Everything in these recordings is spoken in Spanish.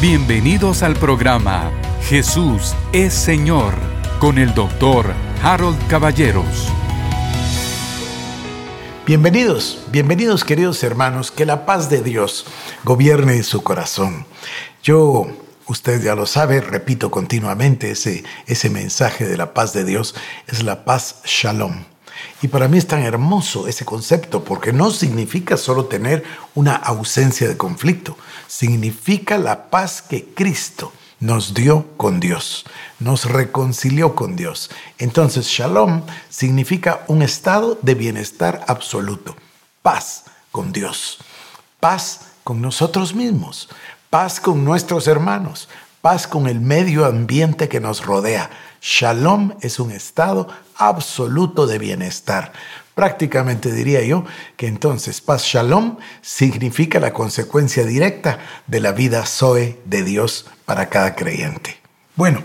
Bienvenidos al programa Jesús es Señor con el doctor Harold Caballeros. Bienvenidos, bienvenidos queridos hermanos, que la paz de Dios gobierne su corazón. Yo, usted ya lo sabe, repito continuamente ese, ese mensaje de la paz de Dios, es la paz shalom. Y para mí es tan hermoso ese concepto porque no significa solo tener una ausencia de conflicto, significa la paz que Cristo nos dio con Dios, nos reconcilió con Dios. Entonces, shalom significa un estado de bienestar absoluto, paz con Dios, paz con nosotros mismos, paz con nuestros hermanos, paz con el medio ambiente que nos rodea. Shalom es un estado absoluto de bienestar. Prácticamente diría yo que entonces paz shalom significa la consecuencia directa de la vida Zoe de Dios para cada creyente. Bueno,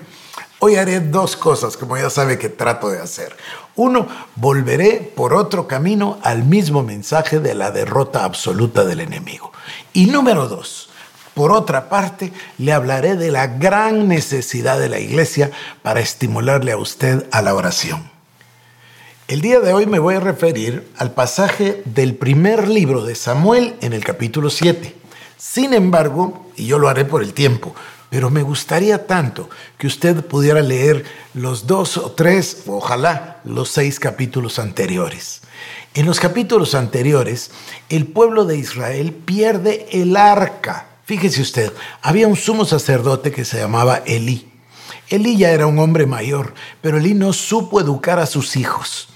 hoy haré dos cosas, como ya sabe que trato de hacer. Uno, volveré por otro camino al mismo mensaje de la derrota absoluta del enemigo. Y número dos, por otra parte, le hablaré de la gran necesidad de la iglesia para estimularle a usted a la oración. El día de hoy me voy a referir al pasaje del primer libro de Samuel en el capítulo 7. Sin embargo, y yo lo haré por el tiempo, pero me gustaría tanto que usted pudiera leer los dos o tres, ojalá los seis capítulos anteriores. En los capítulos anteriores, el pueblo de Israel pierde el arca Fíjese usted, había un sumo sacerdote que se llamaba Elí. Elí ya era un hombre mayor, pero Elí no supo educar a sus hijos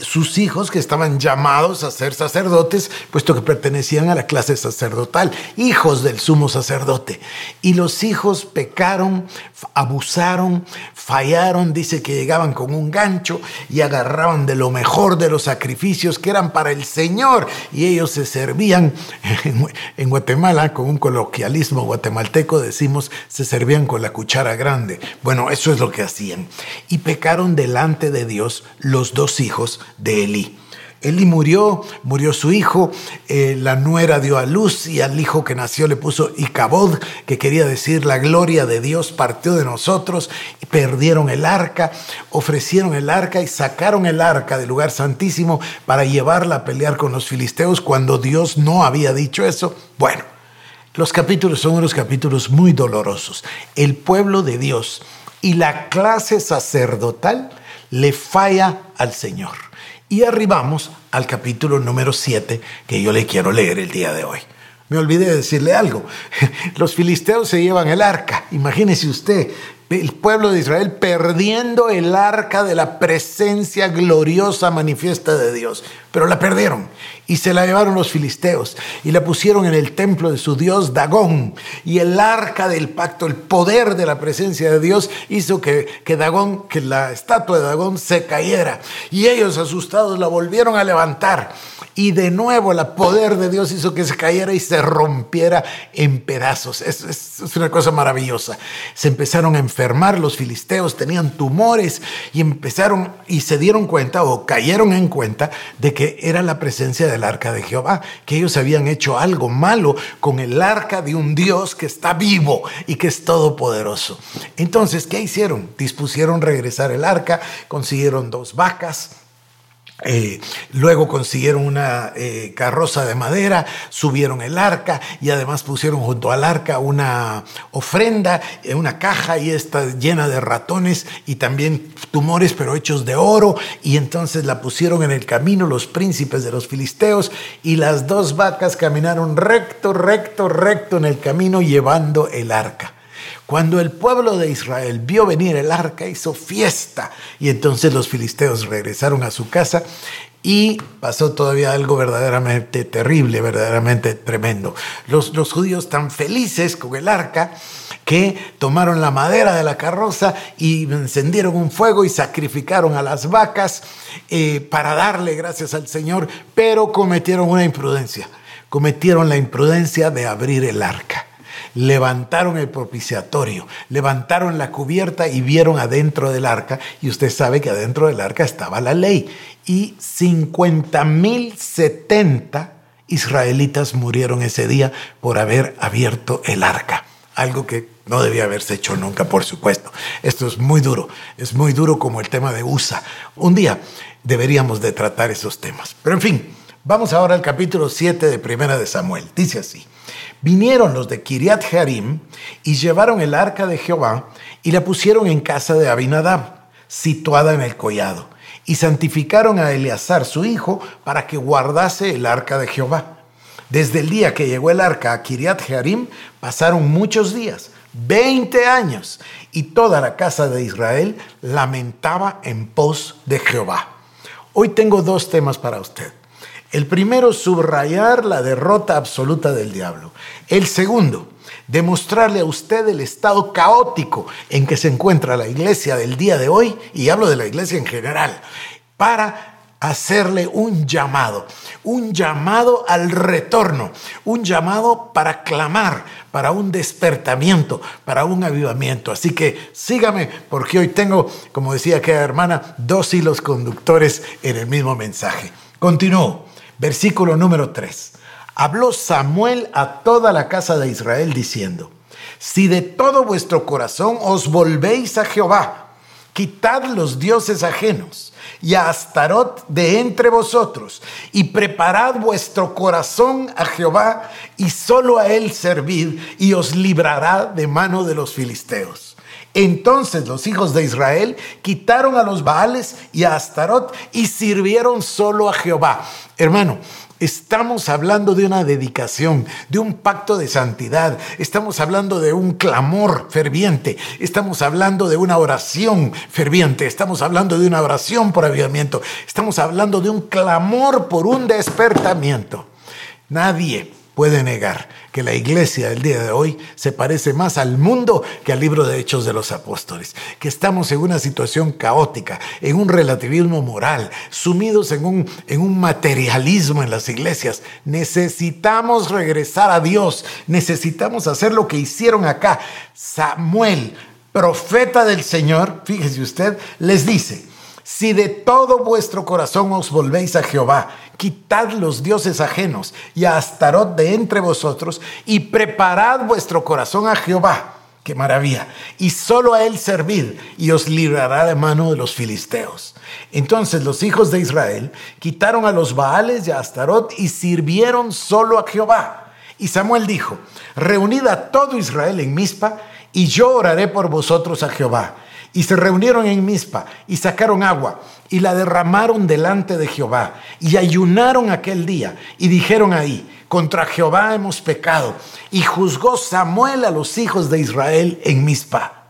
sus hijos que estaban llamados a ser sacerdotes, puesto que pertenecían a la clase sacerdotal, hijos del sumo sacerdote. Y los hijos pecaron, abusaron, fallaron, dice que llegaban con un gancho y agarraban de lo mejor de los sacrificios que eran para el Señor y ellos se servían, en Guatemala, con un coloquialismo guatemalteco decimos, se servían con la cuchara grande. Bueno, eso es lo que hacían. Y pecaron delante de Dios los dos hijos de Elí. Elí murió, murió su hijo, eh, la nuera dio a luz y al hijo que nació le puso Icabod, que quería decir la gloria de Dios partió de nosotros, y perdieron el arca, ofrecieron el arca y sacaron el arca del lugar santísimo para llevarla a pelear con los filisteos cuando Dios no había dicho eso. Bueno, los capítulos son unos capítulos muy dolorosos. El pueblo de Dios y la clase sacerdotal le falla al Señor. Y arribamos al capítulo número 7 que yo le quiero leer el día de hoy. Me olvidé de decirle algo. Los filisteos se llevan el arca. Imagínese usted, el pueblo de Israel perdiendo el arca de la presencia gloriosa manifiesta de Dios. Pero la perdieron y se la llevaron los filisteos y la pusieron en el templo de su dios Dagón. Y el arca del pacto, el poder de la presencia de Dios hizo que, que Dagón, que la estatua de Dagón se cayera. Y ellos asustados la volvieron a levantar. Y de nuevo el poder de Dios hizo que se cayera y se rompiera en pedazos. Es, es una cosa maravillosa. Se empezaron a enfermar los filisteos, tenían tumores y empezaron y se dieron cuenta o cayeron en cuenta de que era la presencia del arca de Jehová, que ellos habían hecho algo malo con el arca de un Dios que está vivo y que es todopoderoso. Entonces, ¿qué hicieron? Dispusieron regresar el arca, consiguieron dos vacas, eh, luego consiguieron una eh, carroza de madera, subieron el arca y además pusieron junto al arca una ofrenda, eh, una caja y está llena de ratones y también tumores pero hechos de oro y entonces la pusieron en el camino los príncipes de los filisteos y las dos vacas caminaron recto, recto, recto en el camino llevando el arca. Cuando el pueblo de Israel vio venir el arca, hizo fiesta. Y entonces los filisteos regresaron a su casa y pasó todavía algo verdaderamente terrible, verdaderamente tremendo. Los, judíos tan felices con el arca que tomaron la madera de la carroza y encendieron un fuego y sacrificaron a las vacas eh, para darle gracias al Señor, pero cometieron una imprudencia. Cometieron la imprudencia de abrir el arca levantaron el propiciatorio, levantaron la cubierta y vieron adentro del arca, y usted sabe que adentro del arca estaba la ley, y 50.070 israelitas murieron ese día por haber abierto el arca. algo que no debía haberse hecho nunca, por supuesto. Esto es muy duro, es muy duro como el tema de USA. Un día deberíamos de tratar esos temas. Pero en fin, vamos ahora al capítulo 7 de Primera de Samuel. Dice así. Vinieron los de Kiriat Jearim y llevaron el arca de Jehová y la pusieron en casa de Abinadab, situada en el collado, y santificaron a Eleazar su hijo para que guardase el arca de Jehová. Desde el día que llegó el arca a Kiriat Jearim pasaron muchos días, 20 años, y toda la casa de Israel lamentaba en pos de Jehová. Hoy tengo dos temas para usted. El primero, subrayar la derrota absoluta del diablo. El segundo, demostrarle a usted el estado caótico en que se encuentra la iglesia del día de hoy, y hablo de la iglesia en general, para hacerle un llamado, un llamado al retorno, un llamado para clamar, para un despertamiento, para un avivamiento. Así que sígame porque hoy tengo, como decía aquella hermana, dos hilos conductores en el mismo mensaje. Continúo. Versículo número 3. Habló Samuel a toda la casa de Israel diciendo, si de todo vuestro corazón os volvéis a Jehová, quitad los dioses ajenos y a Astarot de entre vosotros, y preparad vuestro corazón a Jehová, y solo a él servid, y os librará de mano de los filisteos. Entonces los hijos de Israel quitaron a los Baales y a Astarot y sirvieron solo a Jehová. Hermano, Estamos hablando de una dedicación, de un pacto de santidad, estamos hablando de un clamor ferviente, estamos hablando de una oración ferviente, estamos hablando de una oración por avivamiento, estamos hablando de un clamor por un despertamiento. Nadie puede negar que la iglesia del día de hoy se parece más al mundo que al libro de Hechos de los Apóstoles, que estamos en una situación caótica, en un relativismo moral, sumidos en un, en un materialismo en las iglesias. Necesitamos regresar a Dios, necesitamos hacer lo que hicieron acá. Samuel, profeta del Señor, fíjese usted, les dice, si de todo vuestro corazón os volvéis a Jehová, quitad los dioses ajenos y a Astarot de entre vosotros y preparad vuestro corazón a Jehová. ¡Qué maravilla! Y solo a él servid y os librará de mano de los filisteos. Entonces los hijos de Israel quitaron a los Baales y a Astarot y sirvieron solo a Jehová. Y Samuel dijo, reunid a todo Israel en Mizpa y yo oraré por vosotros a Jehová. Y se reunieron en Mizpa y sacaron agua y la derramaron delante de Jehová y ayunaron aquel día y dijeron ahí, contra Jehová hemos pecado. Y juzgó Samuel a los hijos de Israel en Mizpa.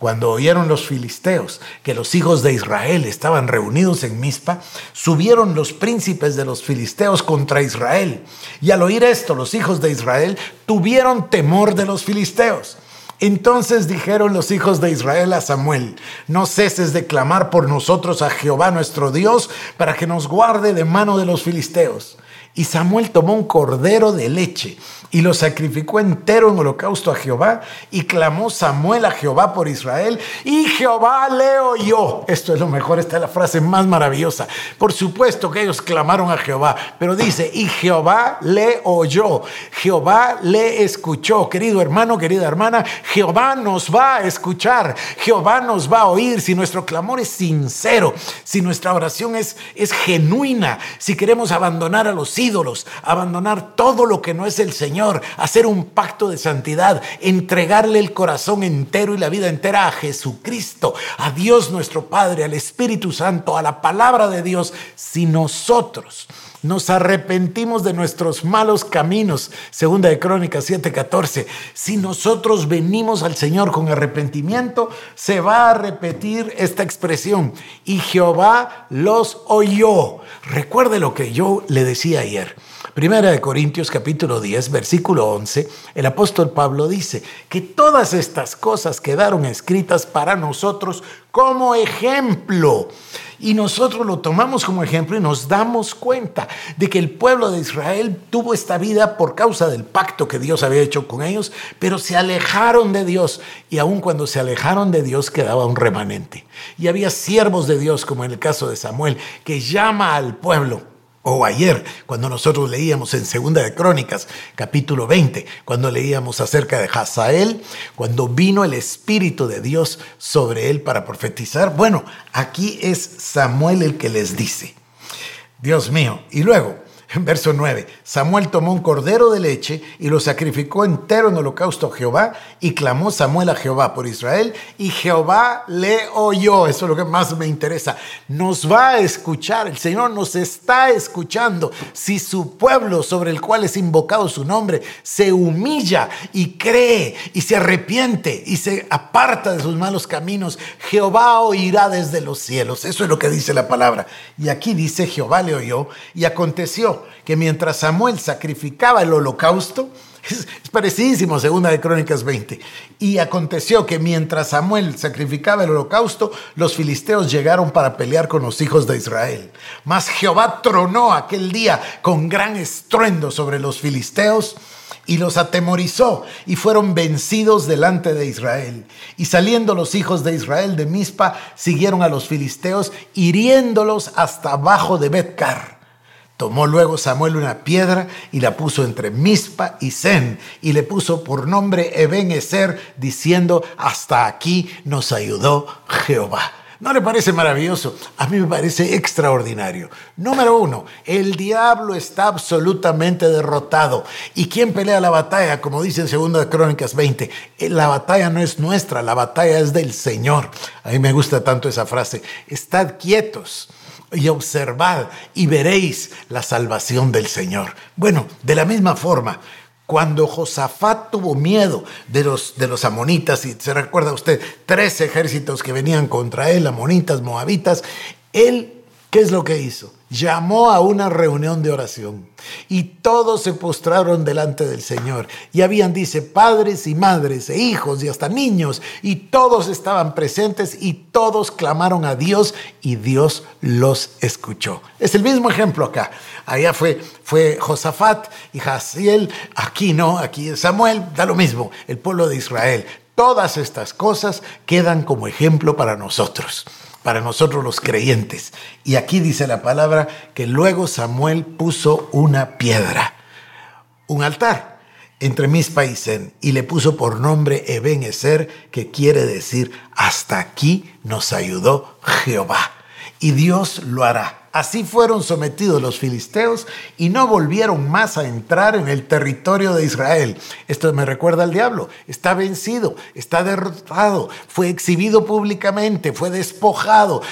Cuando oyeron los filisteos que los hijos de Israel estaban reunidos en Mizpa, subieron los príncipes de los filisteos contra Israel. Y al oír esto, los hijos de Israel tuvieron temor de los filisteos. Entonces dijeron los hijos de Israel a Samuel, no ceses de clamar por nosotros a Jehová nuestro Dios para que nos guarde de mano de los filisteos. Y Samuel tomó un cordero de leche y lo sacrificó entero en holocausto a Jehová y clamó Samuel a Jehová por Israel y Jehová le oyó. Esto es lo mejor, esta es la frase más maravillosa. Por supuesto que ellos clamaron a Jehová, pero dice, y Jehová le oyó, Jehová le escuchó. Querido hermano, querida hermana, Jehová nos va a escuchar, Jehová nos va a oír si nuestro clamor es sincero, si nuestra oración es, es genuina, si queremos abandonar a los ídolos, abandonar todo lo que no es el Señor hacer un pacto de santidad, entregarle el corazón entero y la vida entera a Jesucristo, a Dios nuestro Padre, al Espíritu Santo, a la palabra de Dios, si nosotros nos arrepentimos de nuestros malos caminos, segunda de Crónicas 7:14. Si nosotros venimos al Señor con arrepentimiento, se va a repetir esta expresión y Jehová los oyó. Recuerde lo que yo le decía ayer. Primera de Corintios capítulo 10, versículo 11, el apóstol Pablo dice que todas estas cosas quedaron escritas para nosotros como ejemplo. Y nosotros lo tomamos como ejemplo y nos damos cuenta de que el pueblo de Israel tuvo esta vida por causa del pacto que Dios había hecho con ellos, pero se alejaron de Dios. Y aun cuando se alejaron de Dios quedaba un remanente. Y había siervos de Dios, como en el caso de Samuel, que llama al pueblo O ayer, cuando nosotros leíamos en Segunda de Crónicas, capítulo 20, cuando leíamos acerca de Hazael, cuando vino el Espíritu de Dios sobre él para profetizar. Bueno, aquí es Samuel el que les dice, Dios mío. Y luego, Verso 9. Samuel tomó un cordero de leche y lo sacrificó entero en holocausto a Jehová y clamó Samuel a Jehová por Israel y Jehová le oyó. Eso es lo que más me interesa. Nos va a escuchar. El Señor nos está escuchando. Si su pueblo sobre el cual es invocado su nombre se humilla y cree y se arrepiente y se aparta de sus malos caminos, Jehová oirá desde los cielos. Eso es lo que dice la palabra. Y aquí dice Jehová le oyó y aconteció que mientras Samuel sacrificaba el holocausto, es, parecidísimo, segunda de Crónicas 20. Y aconteció que mientras Samuel sacrificaba el holocausto, los filisteos llegaron para pelear con los hijos de Israel. Mas Jehová tronó aquel día con gran estruendo sobre los filisteos y los atemorizó y fueron vencidos delante de Israel. Y saliendo los hijos de Israel de Mizpa, siguieron a los filisteos, hiriéndolos hasta abajo de Betcar. Tomó luego Samuel una piedra y la puso entre Mispa y Zen y le puso por nombre Eben Ezer, diciendo, hasta aquí nos ayudó Jehová. ¿No le parece maravilloso? A mí me parece extraordinario. Número uno, el diablo está absolutamente derrotado. ¿Y quién pelea la batalla? Como dice en 2 Crónicas 20, eh, la batalla no es nuestra, la batalla es del Señor. A mí me gusta tanto esa frase. Estad quietos y observad y veréis la salvación del Señor. Bueno, de la misma forma, cuando Josafat tuvo miedo de los, de los amonitas, y se recuerda usted, tres ejércitos que venían contra él, amonitas, moabitas, él, ¿qué es lo que hizo? Llamó a una reunión de oración y todos se postraron delante del Señor. Y habían, dice, padres y madres e hijos y hasta niños, y todos estaban presentes y todos clamaron a Dios y Dios los escuchó. Es el mismo ejemplo acá. Allá fue, fue Josafat y Jaciel, aquí no, aquí Samuel, da lo mismo, el pueblo de Israel. Todas estas cosas quedan como ejemplo para nosotros para nosotros los creyentes. Y aquí dice la palabra que luego Samuel puso una piedra, un altar entre mis países y le puso por nombre Eben Ezer, que quiere decir hasta aquí nos ayudó Jehová. Y Dios lo hará. Así fueron sometidos los filisteos y no volvieron más a entrar en el territorio de Israel. Esto me recuerda al diablo. Está vencido, está derrotado, fue exhibido públicamente, fue despojado,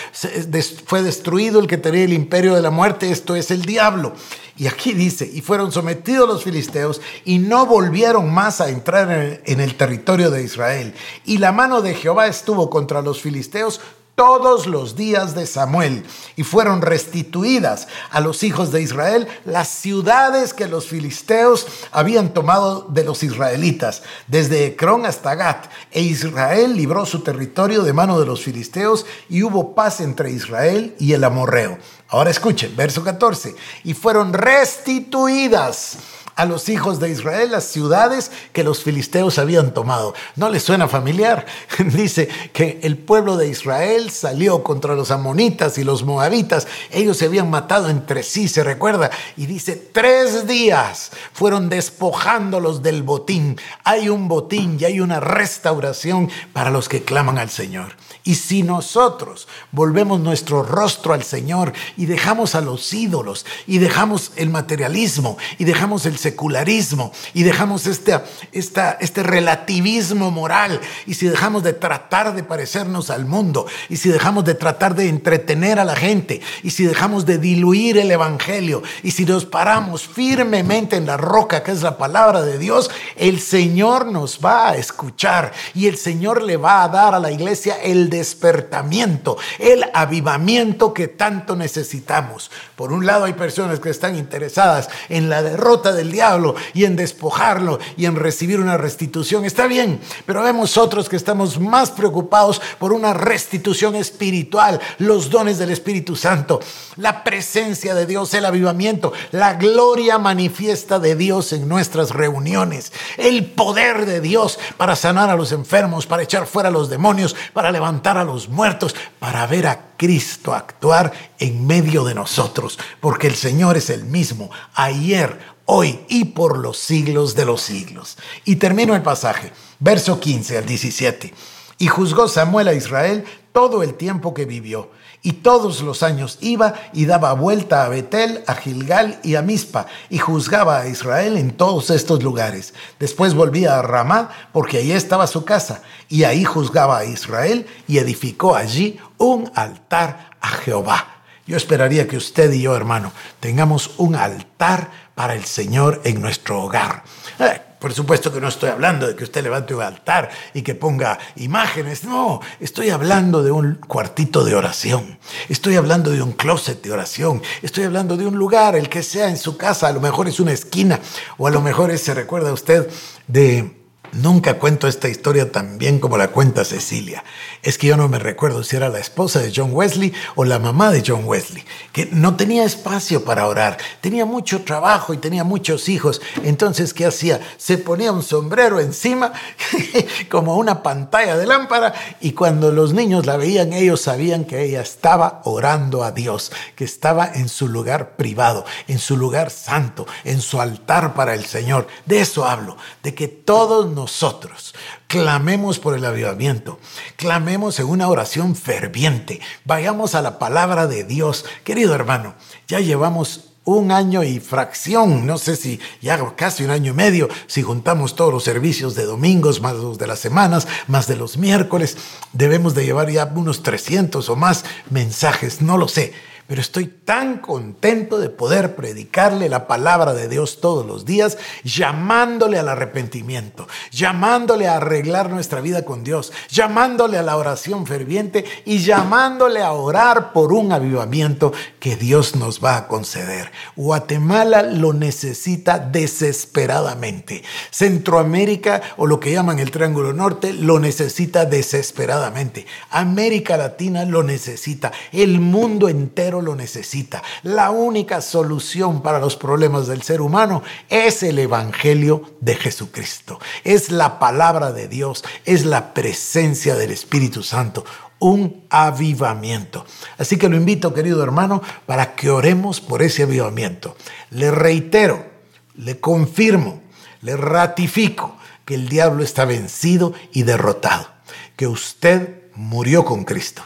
fue destruido el que tenía el imperio de la muerte. Esto es el diablo. Y aquí dice, y fueron sometidos los filisteos y no volvieron más a entrar en el territorio de Israel. Y la mano de Jehová estuvo contra los filisteos todos los días de Samuel y fueron restituidas a los hijos de Israel las ciudades que los filisteos habían tomado de los israelitas, desde Ecrón hasta Gat, e Israel libró su territorio de mano de los filisteos y hubo paz entre Israel y el amorreo. Ahora escuchen, verso 14, y fueron restituidas a los hijos de Israel las ciudades que los filisteos habían tomado. ¿No les suena familiar? Dice que el pueblo de Israel salió contra los amonitas y los moabitas. Ellos se habían matado entre sí, se recuerda. Y dice, tres días fueron despojándolos del botín. Hay un botín y hay una restauración para los que claman al Señor. Y si nosotros volvemos nuestro rostro al Señor y dejamos a los ídolos y dejamos el materialismo y dejamos el secularismo y dejamos este, este relativismo moral y si dejamos de tratar de parecernos al mundo y si dejamos de tratar de entretener a la gente y si dejamos de diluir el Evangelio y si nos paramos firmemente en la roca que es la palabra de Dios, el Señor nos va a escuchar y el Señor le va a dar a la iglesia el despertamiento, el avivamiento que tanto necesitamos. Por un lado hay personas que están interesadas en la derrota del diablo y en despojarlo y en recibir una restitución. Está bien, pero vemos otros que estamos más preocupados por una restitución espiritual, los dones del Espíritu Santo, la presencia de Dios, el avivamiento, la gloria manifiesta de Dios en nuestras reuniones, el poder de Dios para sanar a los enfermos, para echar fuera a los demonios, para levantar a los muertos, para ver a Cristo actuar en medio de nosotros, porque el Señor es el mismo ayer, hoy y por los siglos de los siglos. Y termino el pasaje, verso 15 al 17. Y juzgó Samuel a Israel todo el tiempo que vivió y todos los años iba y daba vuelta a Betel, a Gilgal y a Mizpa, y juzgaba a Israel en todos estos lugares. Después volvía a Ramá, porque ahí estaba su casa, y ahí juzgaba a Israel y edificó allí un altar a Jehová. Yo esperaría que usted y yo, hermano, tengamos un altar para el Señor en nuestro hogar. Eh, por supuesto que no estoy hablando de que usted levante un altar y que ponga imágenes. No, estoy hablando de un cuartito de oración. Estoy hablando de un closet de oración. Estoy hablando de un lugar, el que sea en su casa. A lo mejor es una esquina o a lo mejor es, se recuerda usted de Nunca cuento esta historia tan bien como la cuenta Cecilia. Es que yo no me recuerdo si era la esposa de John Wesley o la mamá de John Wesley, que no tenía espacio para orar, tenía mucho trabajo y tenía muchos hijos. Entonces, ¿qué hacía? Se ponía un sombrero encima, como una pantalla de lámpara, y cuando los niños la veían, ellos sabían que ella estaba orando a Dios, que estaba en su lugar privado, en su lugar santo, en su altar para el Señor. De eso hablo, de que todos nos nosotros. Clamemos por el avivamiento. Clamemos en una oración ferviente. Vayamos a la palabra de Dios. Querido hermano, ya llevamos un año y fracción, no sé si ya casi un año y medio, si juntamos todos los servicios de domingos, más los de las semanas, más de los miércoles, debemos de llevar ya unos 300 o más mensajes, no lo sé pero estoy tan contento de poder predicarle la palabra de Dios todos los días, llamándole al arrepentimiento, llamándole a arreglar nuestra vida con Dios, llamándole a la oración ferviente y llamándole a orar por un avivamiento que Dios nos va a conceder. Guatemala lo necesita desesperadamente. Centroamérica o lo que llaman el Triángulo Norte lo necesita desesperadamente. América Latina lo necesita. El mundo entero lo necesita. La única solución para los problemas del ser humano es el Evangelio de Jesucristo. Es la palabra de Dios, es la presencia del Espíritu Santo un avivamiento. Así que lo invito, querido hermano, para que oremos por ese avivamiento. Le reitero, le confirmo, le ratifico que el diablo está vencido y derrotado, que usted murió con Cristo,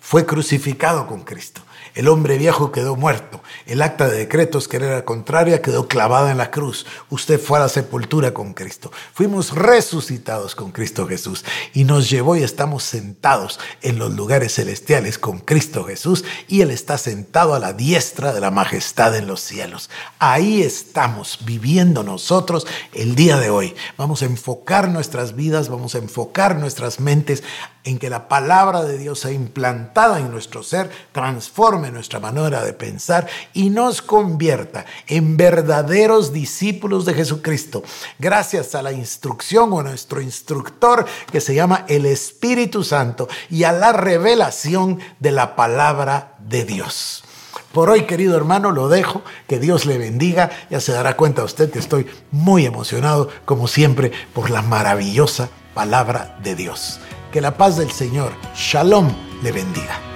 fue crucificado con Cristo el hombre viejo quedó muerto. El acta de decretos que era contraria quedó clavada en la cruz. Usted fue a la sepultura con Cristo. Fuimos resucitados con Cristo Jesús y nos llevó y estamos sentados en los lugares celestiales con Cristo Jesús y Él está sentado a la diestra de la majestad en los cielos. Ahí estamos viviendo nosotros el día de hoy. Vamos a enfocar nuestras vidas, vamos a enfocar nuestras mentes en que la palabra de Dios sea implantada en nuestro ser, transforme nuestra manera de pensar y nos convierta en verdaderos discípulos de Jesucristo, gracias a la instrucción o nuestro instructor que se llama el Espíritu Santo y a la revelación de la palabra de Dios. Por hoy, querido hermano, lo dejo. Que Dios le bendiga. Ya se dará cuenta usted que estoy muy emocionado, como siempre, por la maravillosa palabra de Dios. Que la paz del Señor, Shalom, le bendiga.